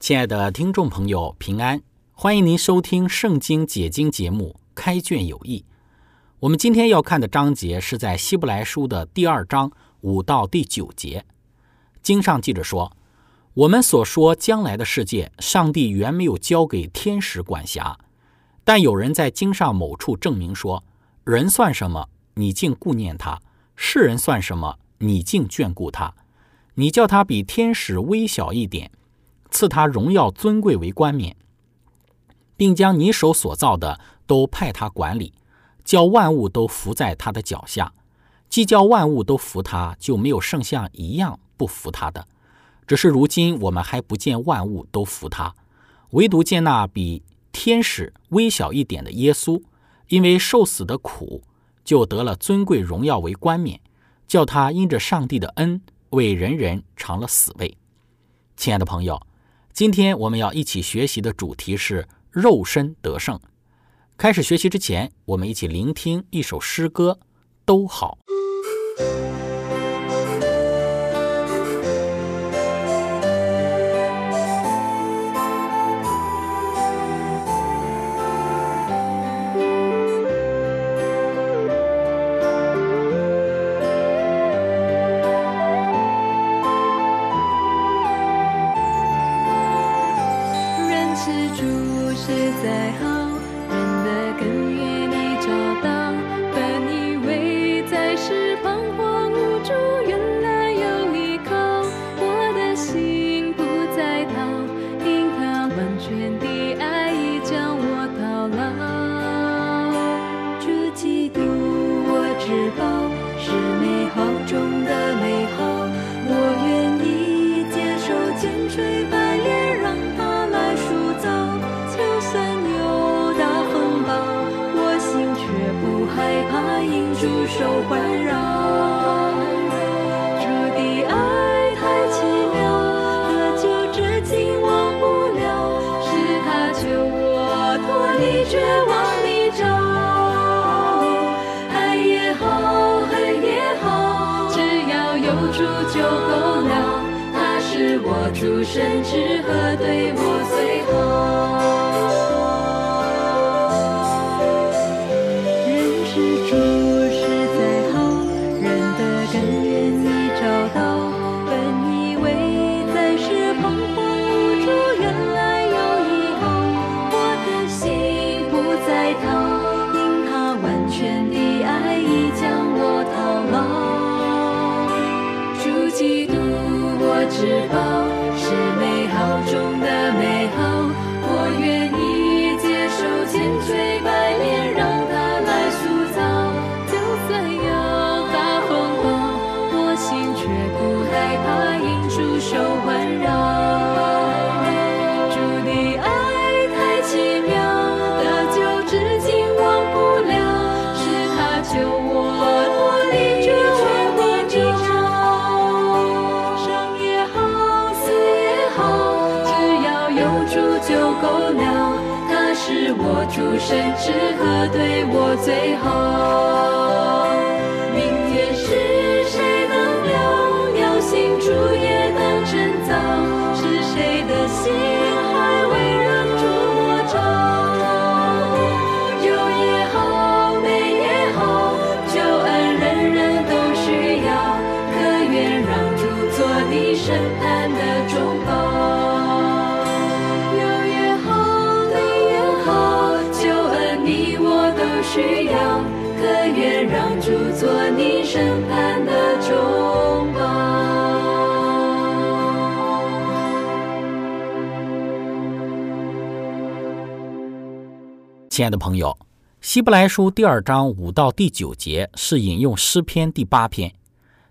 亲爱的听众朋友，平安！欢迎您收听《圣经解经》节目《开卷有益》。我们今天要看的章节是在希伯来书的第二章五到第九节。经上记着说：“我们所说将来的世界，上帝原没有交给天使管辖。但有人在经上某处证明说：人算什么？你竟顾念他；世人算什么？你竟眷顾他？你叫他比天使微小一点。”赐他荣耀尊贵为冠冕，并将你手所造的都派他管理，叫万物都伏在他的脚下。既叫万物都服他，就没有圣像一样不服他的。只是如今我们还不见万物都服他，唯独见那比天使微小一点的耶稣，因为受死的苦，就得了尊贵荣耀为冠冕，叫他因着上帝的恩，为人人尝了死味。亲爱的朋友。今天我们要一起学习的主题是肉身得胜。开始学习之前，我们一起聆听一首诗歌，都好。就够了，他是我出生之和，对我最好。亲爱的朋友，希伯来书第二章五到第九节是引用诗篇第八篇，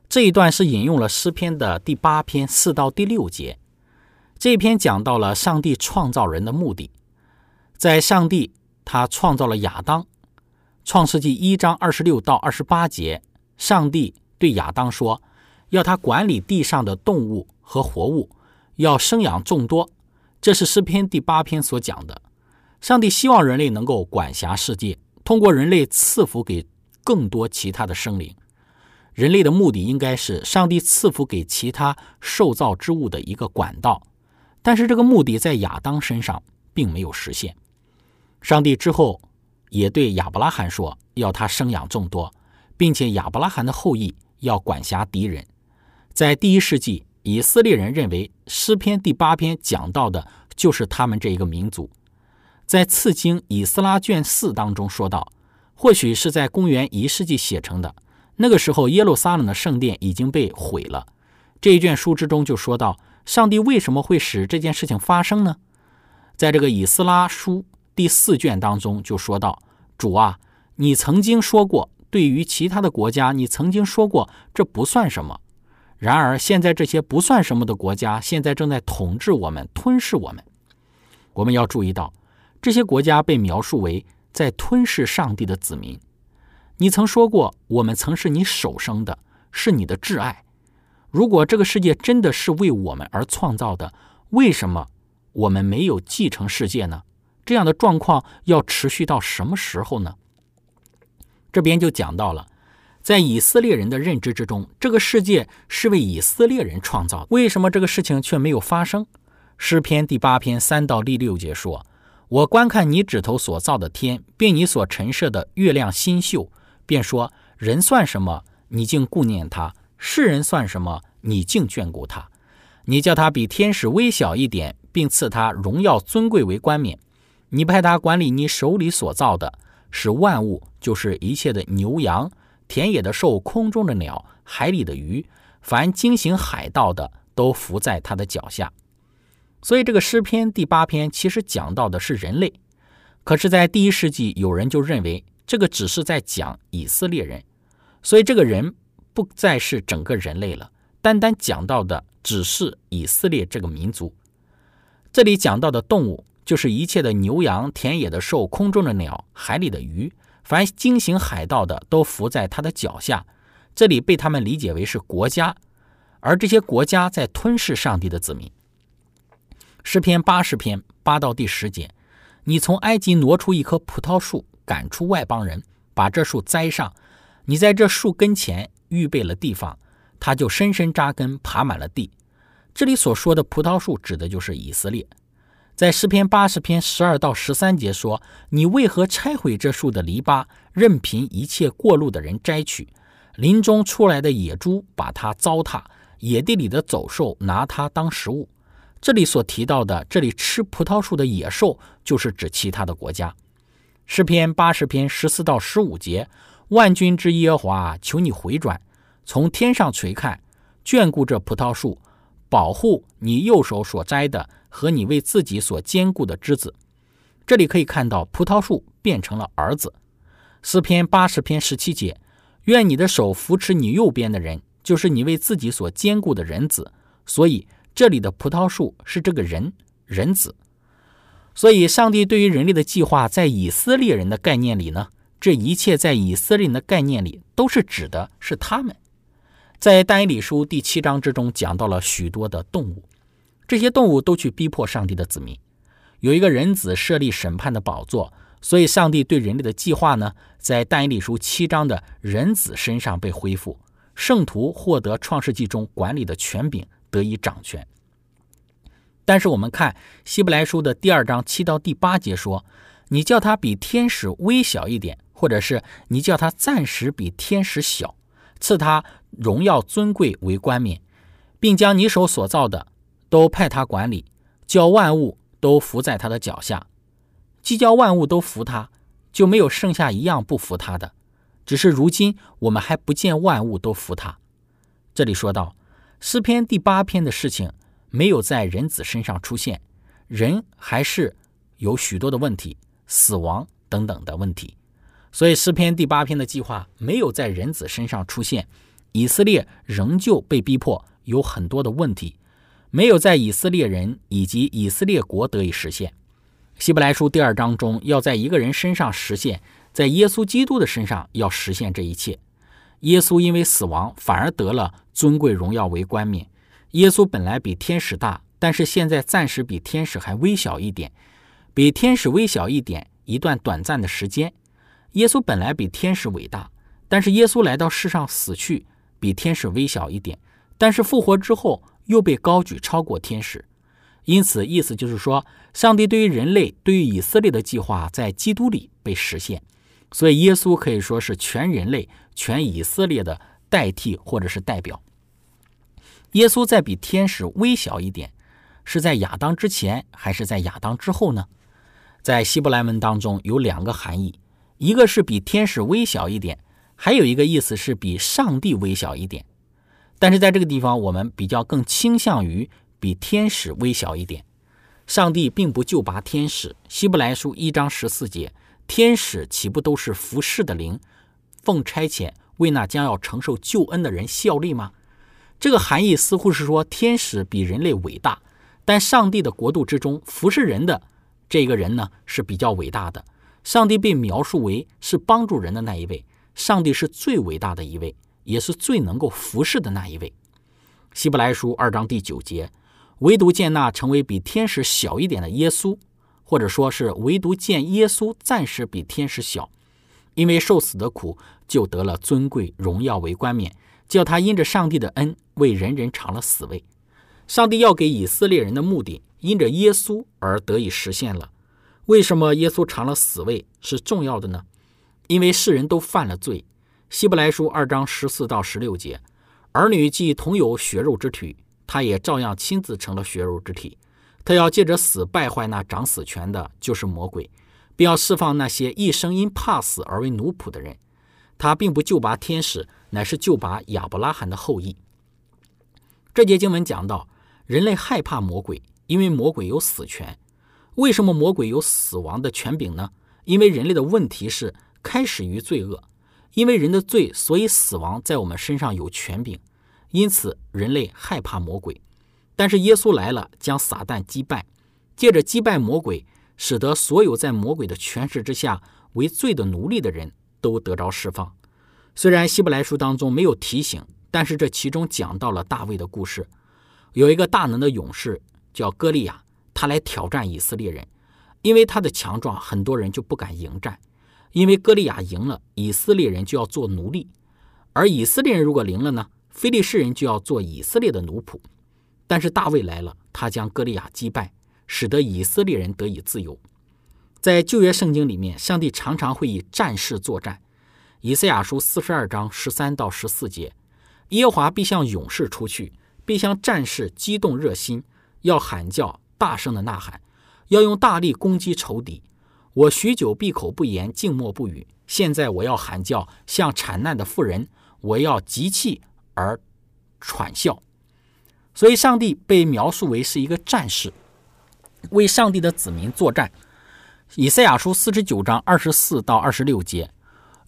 这一段是引用了诗篇的第八篇四到第六节。这篇讲到了上帝创造人的目的，在上帝他创造了亚当，创世纪一章二十六到二十八节，上帝对亚当说，要他管理地上的动物和活物，要生养众多。这是诗篇第八篇所讲的。上帝希望人类能够管辖世界，通过人类赐福给更多其他的生灵。人类的目的应该是上帝赐福给其他受造之物的一个管道。但是这个目的在亚当身上并没有实现。上帝之后也对亚伯拉罕说，要他生养众多，并且亚伯拉罕的后裔要管辖敌人。在第一世纪，以色列人认为诗篇第八篇讲到的就是他们这一个民族。在次经以斯拉卷四当中说到，或许是在公元一世纪写成的。那个时候，耶路撒冷的圣殿已经被毁了。这一卷书之中就说到。上帝为什么会使这件事情发生呢？在这个以斯拉书第四卷当中就说到：“主啊，你曾经说过，对于其他的国家，你曾经说过这不算什么。然而现在这些不算什么的国家，现在正在统治我们，吞噬我们。我们要注意到，这些国家被描述为在吞噬上帝的子民。你曾说过，我们曾是你手生的，是你的挚爱。”如果这个世界真的是为我们而创造的，为什么我们没有继承世界呢？这样的状况要持续到什么时候呢？这边就讲到了，在以色列人的认知之中，这个世界是为以色列人创造，为什么这个事情却没有发生？诗篇第八篇三到第六节说：“我观看你指头所造的天，并你所陈设的月亮星宿，便说：人算什么？你竟顾念他。”世人算什么？你竟眷顾他？你叫他比天使微小一点，并赐他荣耀尊贵为冠冕。你派他管理你手里所造的，使万物，就是一切的牛羊、田野的兽、空中的鸟、海里的鱼，凡惊醒海道的，都伏在他的脚下。所以，这个诗篇第八篇其实讲到的是人类。可是，在第一世纪，有人就认为这个只是在讲以色列人，所以这个人。不再是整个人类了，单单讲到的只是以色列这个民族。这里讲到的动物，就是一切的牛羊、田野的兽、空中的鸟、海里的鱼，凡惊醒海道的，都伏在他的脚下。这里被他们理解为是国家，而这些国家在吞噬上帝的子民。诗篇八十篇八到第十节，你从埃及挪出一棵葡萄树，赶出外邦人，把这树栽上，你在这树跟前。预备了地方，他就深深扎根，爬满了地。这里所说的葡萄树，指的就是以色列。在诗篇八十篇十二到十三节说：“你为何拆毁这树的篱笆，任凭一切过路的人摘取？林中出来的野猪把它糟蹋，野地里的走兽拿它当食物。”这里所提到的，这里吃葡萄树的野兽，就是指其他的国家。诗篇八十篇十四到十五节。万军之耶和华，求你回转，从天上垂看，眷顾这葡萄树，保护你右手所摘的和你为自己所坚固的枝子。这里可以看到，葡萄树变成了儿子。诗篇八十篇十七节：愿你的手扶持你右边的人，就是你为自己所坚固的人子。所以，这里的葡萄树是这个人人子。所以，上帝对于人类的计划，在以色列人的概念里呢？这一切在以色列人的概念里都是指的是他们。在但以理书第七章之中讲到了许多的动物，这些动物都去逼迫上帝的子民。有一个人子设立审判的宝座，所以上帝对人类的计划呢，在但以理书七章的人子身上被恢复，圣徒获得创世纪中管理的权柄，得以掌权。但是我们看希伯来书的第二章七到第八节说：“你叫他比天使微小一点。”或者是你叫他暂时比天使小，赐他荣耀尊贵为冠冕，并将你手所造的都派他管理，叫万物都伏在他的脚下。既叫万物都服他，就没有剩下一样不服他的。只是如今我们还不见万物都服他。这里说到诗篇第八篇的事情没有在人子身上出现，人还是有许多的问题，死亡等等的问题。所以诗篇第八篇的计划没有在人子身上出现，以色列仍旧被逼迫，有很多的问题没有在以色列人以及以色列国得以实现。希伯来书第二章中要在一个人身上实现。在耶稣基督的身上要实现这一切。耶稣因为死亡反而得了尊贵荣耀为冠冕。耶稣本来比天使大，但是现在暂时比天使还微小一点，比天使微小一点一段短暂的时间。耶稣本来比天使伟大，但是耶稣来到世上死去，比天使微小一点，但是复活之后又被高举超过天使。因此，意思就是说，上帝对于人类、对于以色列的计划在基督里被实现。所以，耶稣可以说是全人类、全以色列的代替或者是代表。耶稣在比天使微小一点，是在亚当之前还是在亚当之后呢？在希伯来文当中有两个含义，一个是比天使微小一点，还有一个意思是比上帝微小一点。但是在这个地方，我们比较更倾向于比天使微小一点。上帝并不就拔天使。希伯来书一章十四节。天使岂不都是服侍的灵，奉差遣为那将要承受救恩的人效力吗？这个含义似乎是说天使比人类伟大，但上帝的国度之中服侍人的这个人呢是比较伟大的。上帝被描述为是帮助人的那一位，上帝是最伟大的一位，也是最能够服侍的那一位。希伯来书二章第九节，唯独见那成为比天使小一点的耶稣。或者说是唯独见耶稣暂时比天使小，因为受死的苦，就得了尊贵荣耀为冠冕，叫他因着上帝的恩为人人尝了死味。上帝要给以色列人的目的，因着耶稣而得以实现了。为什么耶稣尝了死味是重要的呢？因为世人都犯了罪。希伯来书二章十四到十六节，儿女既同有血肉之体，他也照样亲自成了血肉之体。他要借着死败坏那掌死权的，就是魔鬼，并要释放那些一生因怕死而为奴仆的人。他并不救拔天使，乃是救拔亚伯拉罕的后裔。这节经文讲到，人类害怕魔鬼，因为魔鬼有死权。为什么魔鬼有死亡的权柄呢？因为人类的问题是开始于罪恶，因为人的罪，所以死亡在我们身上有权柄。因此，人类害怕魔鬼。但是耶稣来了，将撒旦击败，借着击败魔鬼，使得所有在魔鬼的权势之下为罪的奴隶的人都得着释放。虽然希伯来书当中没有提醒，但是这其中讲到了大卫的故事。有一个大能的勇士叫歌利亚，他来挑战以色列人，因为他的强壮，很多人就不敢迎战。因为歌利亚赢了，以色列人就要做奴隶；而以色列人如果赢了呢，非利士人就要做以色列的奴仆。但是大卫来了，他将歌利亚击败，使得以色列人得以自由。在旧约圣经里面，上帝常常会以战士作战。以赛亚书四十二章十三到十四节，耶和华必向勇士出去，必向战士激动热心，要喊叫，大声的呐喊，要用大力攻击仇敌。我许久闭口不言，静默不语。现在我要喊叫，像产难的妇人，我要急气而喘笑。所以，上帝被描述为是一个战士，为上帝的子民作战。以赛亚书四十九章二十四到二十六节：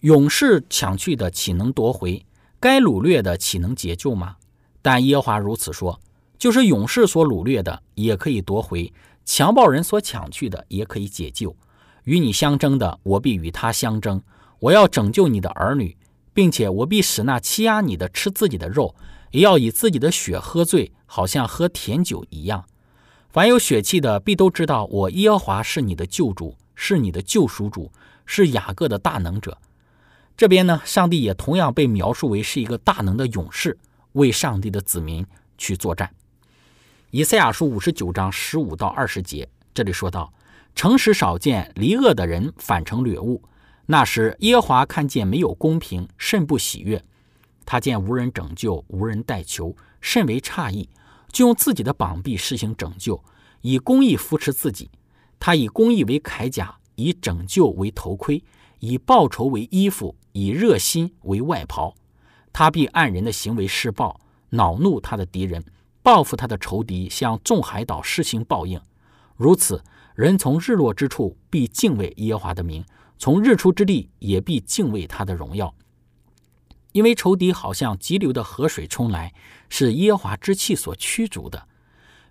勇士抢去的，岂能夺回？该掳掠的，岂能解救吗？但耶和华如此说：就是勇士所掳掠的，也可以夺回；强暴人所抢去的，也可以解救。与你相争的，我必与他相争；我要拯救你的儿女，并且我必使那欺压你的吃自己的肉。也要以自己的血喝醉，好像喝甜酒一样。凡有血气的，必都知道我耶和华是你的救主，是你的救赎主，是雅各的大能者。这边呢，上帝也同样被描述为是一个大能的勇士，为上帝的子民去作战。以赛亚书五十九章十五到二十节，这里说到：诚实少见，离恶的人反成掠物。那时耶华看见没有公平，甚不喜悦。他见无人拯救，无人代求，甚为诧异，就用自己的膀臂施行拯救，以公义扶持自己。他以公义为铠甲，以拯救为头盔，以报仇为衣服，以热心为外袍。他必按人的行为施报，恼怒他的敌人，报复他的仇敌，向众海岛施行报应。如此，人从日落之处必敬畏耶华的名，从日出之地也必敬畏他的荣耀。因为仇敌好像急流的河水冲来，是耶和华之气所驱逐的。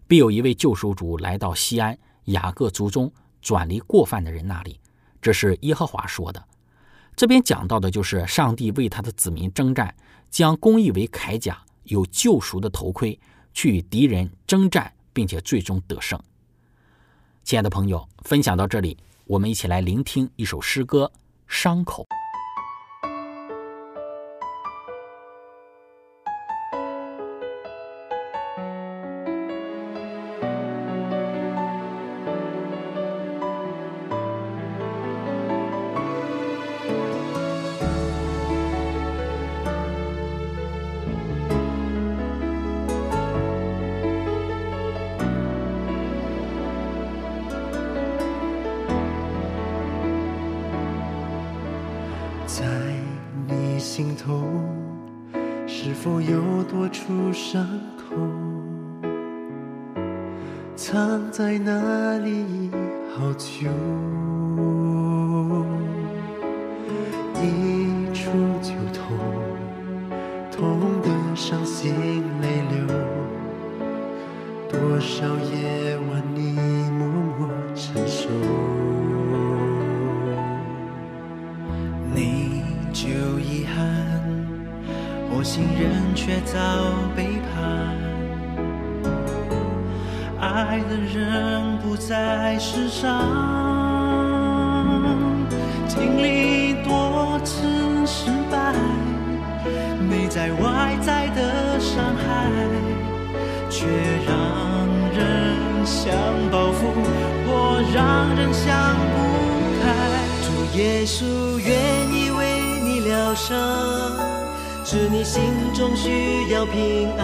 必有一位救赎主来到西安雅各族中转离过犯的人那里。这是耶和华说的。这边讲到的就是上帝为他的子民征战，将公义为铠甲，有救赎的头盔，去与敌人征战，并且最终得胜。亲爱的朋友，分享到这里，我们一起来聆听一首诗歌《伤口》。头，是否有多处伤口？藏在那里好久，要背叛，爱的人不在世上，经历多次失败，内在外在的伤害，却让人想报复，或让人想不开。主耶稣愿意为你疗伤，是你心中需要平安。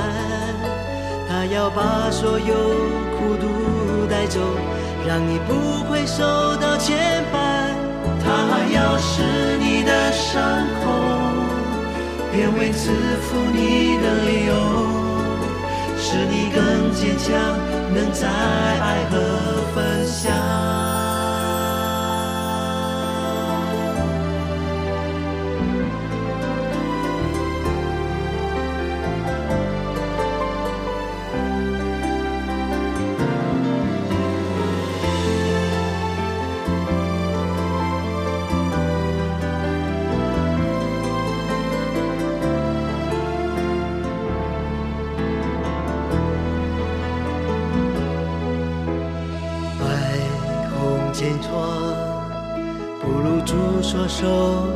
他要把所有苦毒带走，让你不会受到牵绊。他要使你的伤口变为赐福你的理由，使你更坚强，能在爱和分享。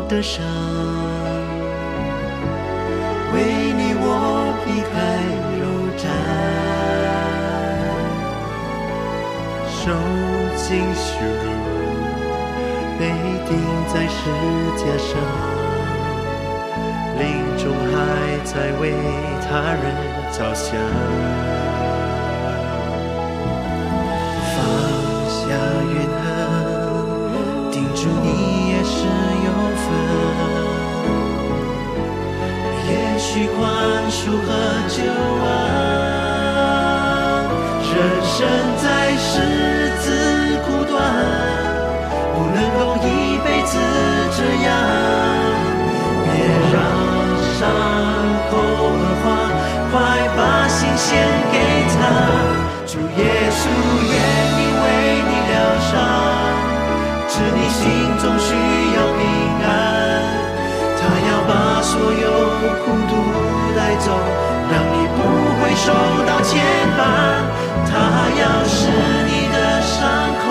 的伤。为你我避开肉绽，受尽羞辱，被钉在十架上，临终还在为他人着想。是有分。也许宽恕和救恩，人生在世自苦短，不能够一辈子这样。别让伤口恶化，快把心献给他。走，让你不会受到牵绊。他要使你的伤口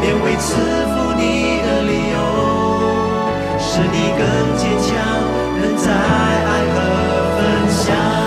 变为赐福你的理由，使你更坚强，能在爱和分享。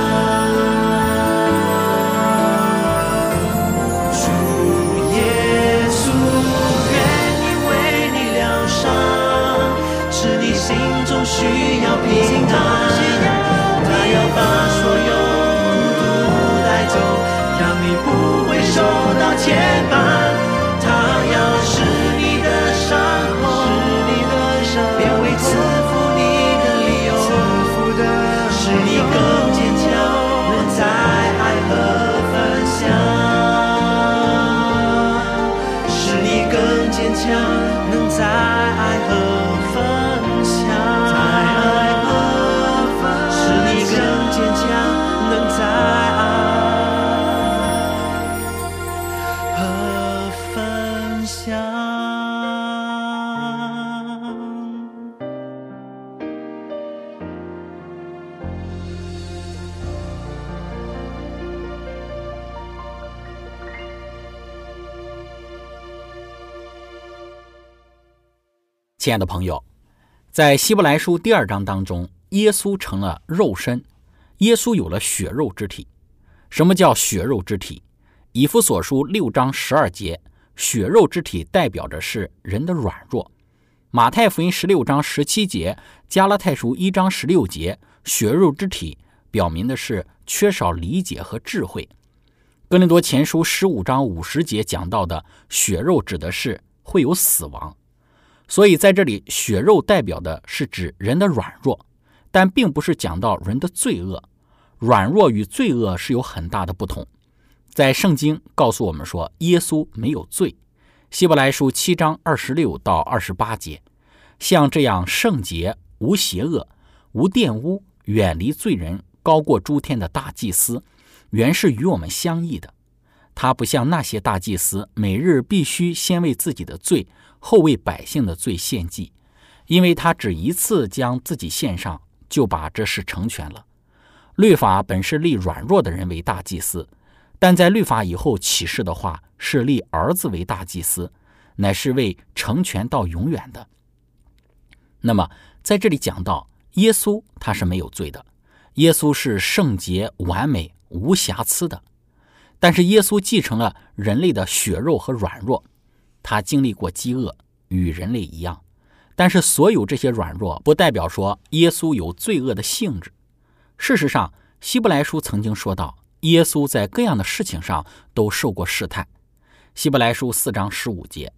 亲爱的朋友，在希伯来书第二章当中，耶稣成了肉身，耶稣有了血肉之体。什么叫血肉之体？以弗所书六章十二节，血肉之体代表着是人的软弱。马太福音十六章十七节，加拉太书一章十六节，血肉之体表明的是缺少理解和智慧。哥林多前书十五章五十节讲到的血肉，指的是会有死亡。所以在这里，血肉代表的是指人的软弱，但并不是讲到人的罪恶。软弱与罪恶是有很大的不同。在圣经告诉我们说，耶稣没有罪。希伯来书七章二十六到二十八节，像这样圣洁、无邪恶、无玷污、远离罪人、高过诸天的大祭司，原是与我们相异的。他不像那些大祭司，每日必须先为自己的罪。后为百姓的罪献祭，因为他只一次将自己献上，就把这事成全了。律法本是立软弱的人为大祭司，但在律法以后启示的话，是立儿子为大祭司，乃是为成全到永远的。那么在这里讲到耶稣，他是没有罪的，耶稣是圣洁、完美、无瑕疵的，但是耶稣继承了人类的血肉和软弱。他经历过饥饿，与人类一样，但是所有这些软弱不代表说耶稣有罪恶的性质。事实上，希伯来书曾经说到，耶稣在各样的事情上都受过试探。希伯来书四章十五节，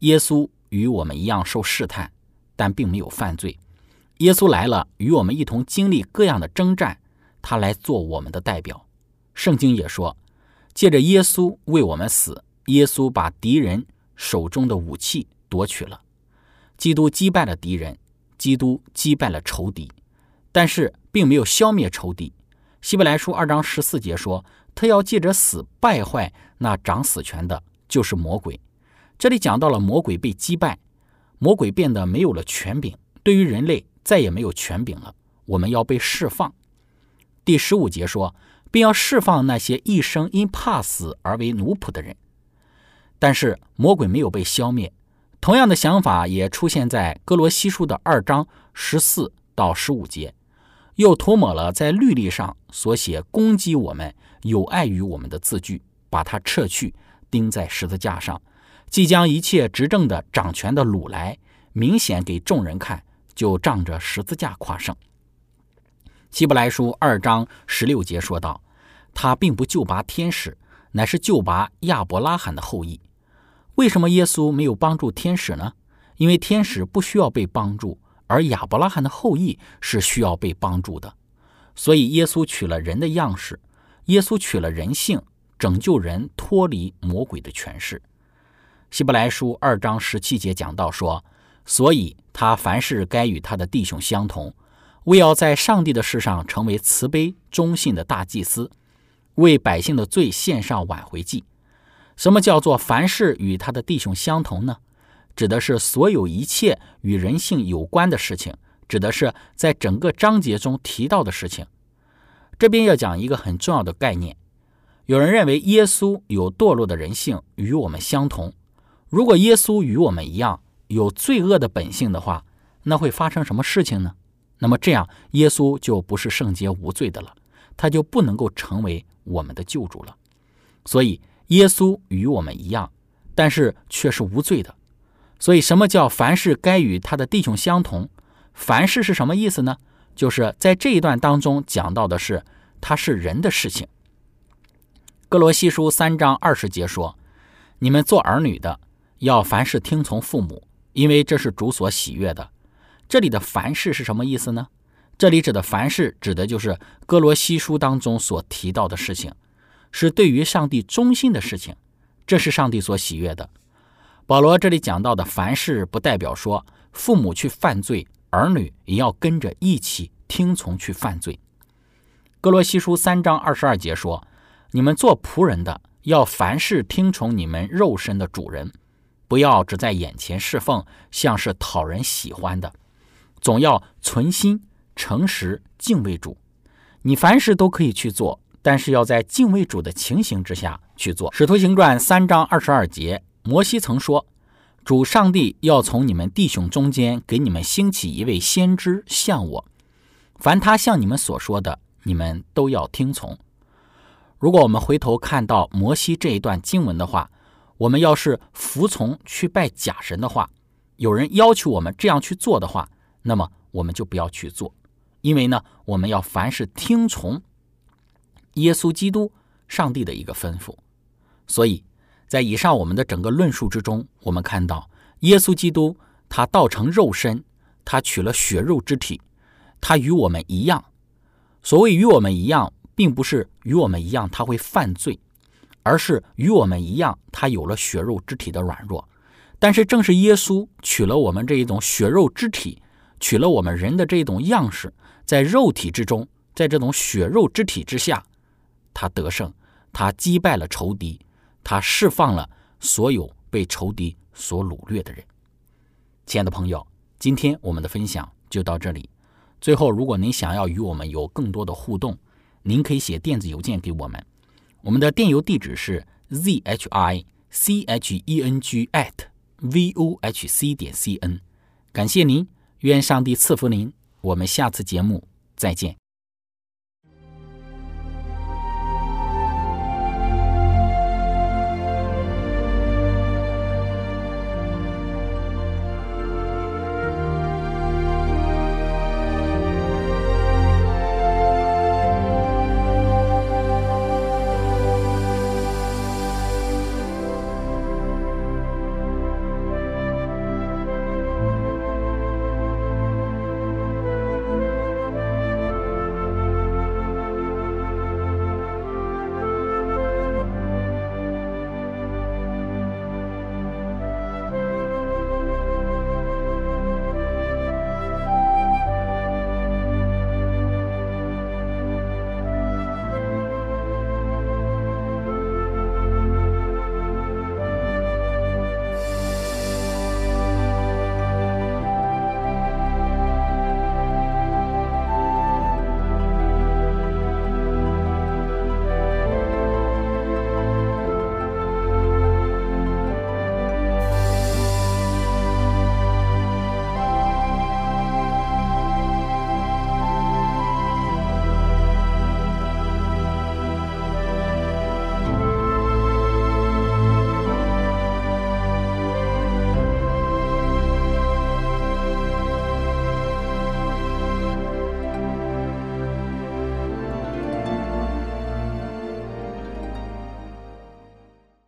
耶稣与我们一样受试探，但并没有犯罪。耶稣来了，与我们一同经历各样的征战，他来做我们的代表。圣经也说，借着耶稣为我们死，耶稣把敌人。手中的武器夺取了，基督击败了敌人，基督击败了仇敌，但是并没有消灭仇敌。希伯来书二章十四节说，他要借着死败坏那掌死权的，就是魔鬼。这里讲到了魔鬼被击败，魔鬼变得没有了权柄，对于人类再也没有权柄了。我们要被释放。第十五节说，并要释放那些一生因怕死而为奴仆的人。但是魔鬼没有被消灭，同样的想法也出现在哥罗西书的二章十四到十五节，又涂抹了在律例上所写攻击我们、有碍于我们的字句，把它撤去，钉在十字架上，即将一切执政的、掌权的掳来，明显给众人看，就仗着十字架夸胜。希伯来书二章十六节说道：“他并不救拔天使，乃是救拔亚伯拉罕的后裔。”为什么耶稣没有帮助天使呢？因为天使不需要被帮助，而亚伯拉罕的后裔是需要被帮助的。所以耶稣取了人的样式，耶稣取了人性，拯救人脱离魔鬼的权势。希伯来书二章十七节讲到说：“所以他凡事该与他的弟兄相同，为要在上帝的事上成为慈悲忠信的大祭司，为百姓的罪献上挽回祭。”什么叫做凡事与他的弟兄相同呢？指的是所有一切与人性有关的事情，指的是在整个章节中提到的事情。这边要讲一个很重要的概念。有人认为耶稣有堕落的人性，与我们相同。如果耶稣与我们一样有罪恶的本性的话，那会发生什么事情呢？那么这样，耶稣就不是圣洁无罪的了，他就不能够成为我们的救主了。所以。耶稣与我们一样，但是却是无罪的。所以，什么叫凡事该与他的弟兄相同？凡事是什么意思呢？就是在这一段当中讲到的是，他是人的事情。哥罗西书三章二十节说：“你们做儿女的，要凡事听从父母，因为这是主所喜悦的。”这里的凡事是什么意思呢？这里指的凡事，指的就是哥罗西书当中所提到的事情。是对于上帝忠心的事情，这是上帝所喜悦的。保罗这里讲到的凡事，不代表说父母去犯罪，儿女也要跟着一起听从去犯罪。哥罗西书三章二十二节说：“你们做仆人的，要凡事听从你们肉身的主人，不要只在眼前侍奉，像是讨人喜欢的，总要存心诚实敬畏主。你凡事都可以去做。”但是要在敬畏主的情形之下去做。使徒行传三章二十二节，摩西曾说：“主上帝要从你们弟兄中间给你们兴起一位先知，像我。凡他向你们所说的，你们都要听从。如果我们回头看到摩西这一段经文的话，我们要是服从去拜假神的话，有人要求我们这样去做的话，那么我们就不要去做，因为呢，我们要凡是听从耶稣基督上帝的一个吩咐。所以在以上我们的整个论述之中，我们看到耶稣基督他道成肉身，他取了血肉之体，他与我们一样。所谓与我们一样，并不是与我们一样他会犯罪，而是与我们一样，他有了血肉之体的软弱。但是正是耶稣取了我们这一种血肉之体，取了我们人的这一种样式，在肉体之中，在这种血肉之体之下，他得胜，他击败了仇敌。他释放了所有被仇敌所掳掠的人。亲爱的朋友，今天我们的分享就到这里。最后，如果您想要与我们有更多的互动，您可以写电子邮件给我们。我们的电邮地址是 z h i c h e n g at v o h c 点 c n。感谢您，愿上帝赐福您。我们下次节目再见。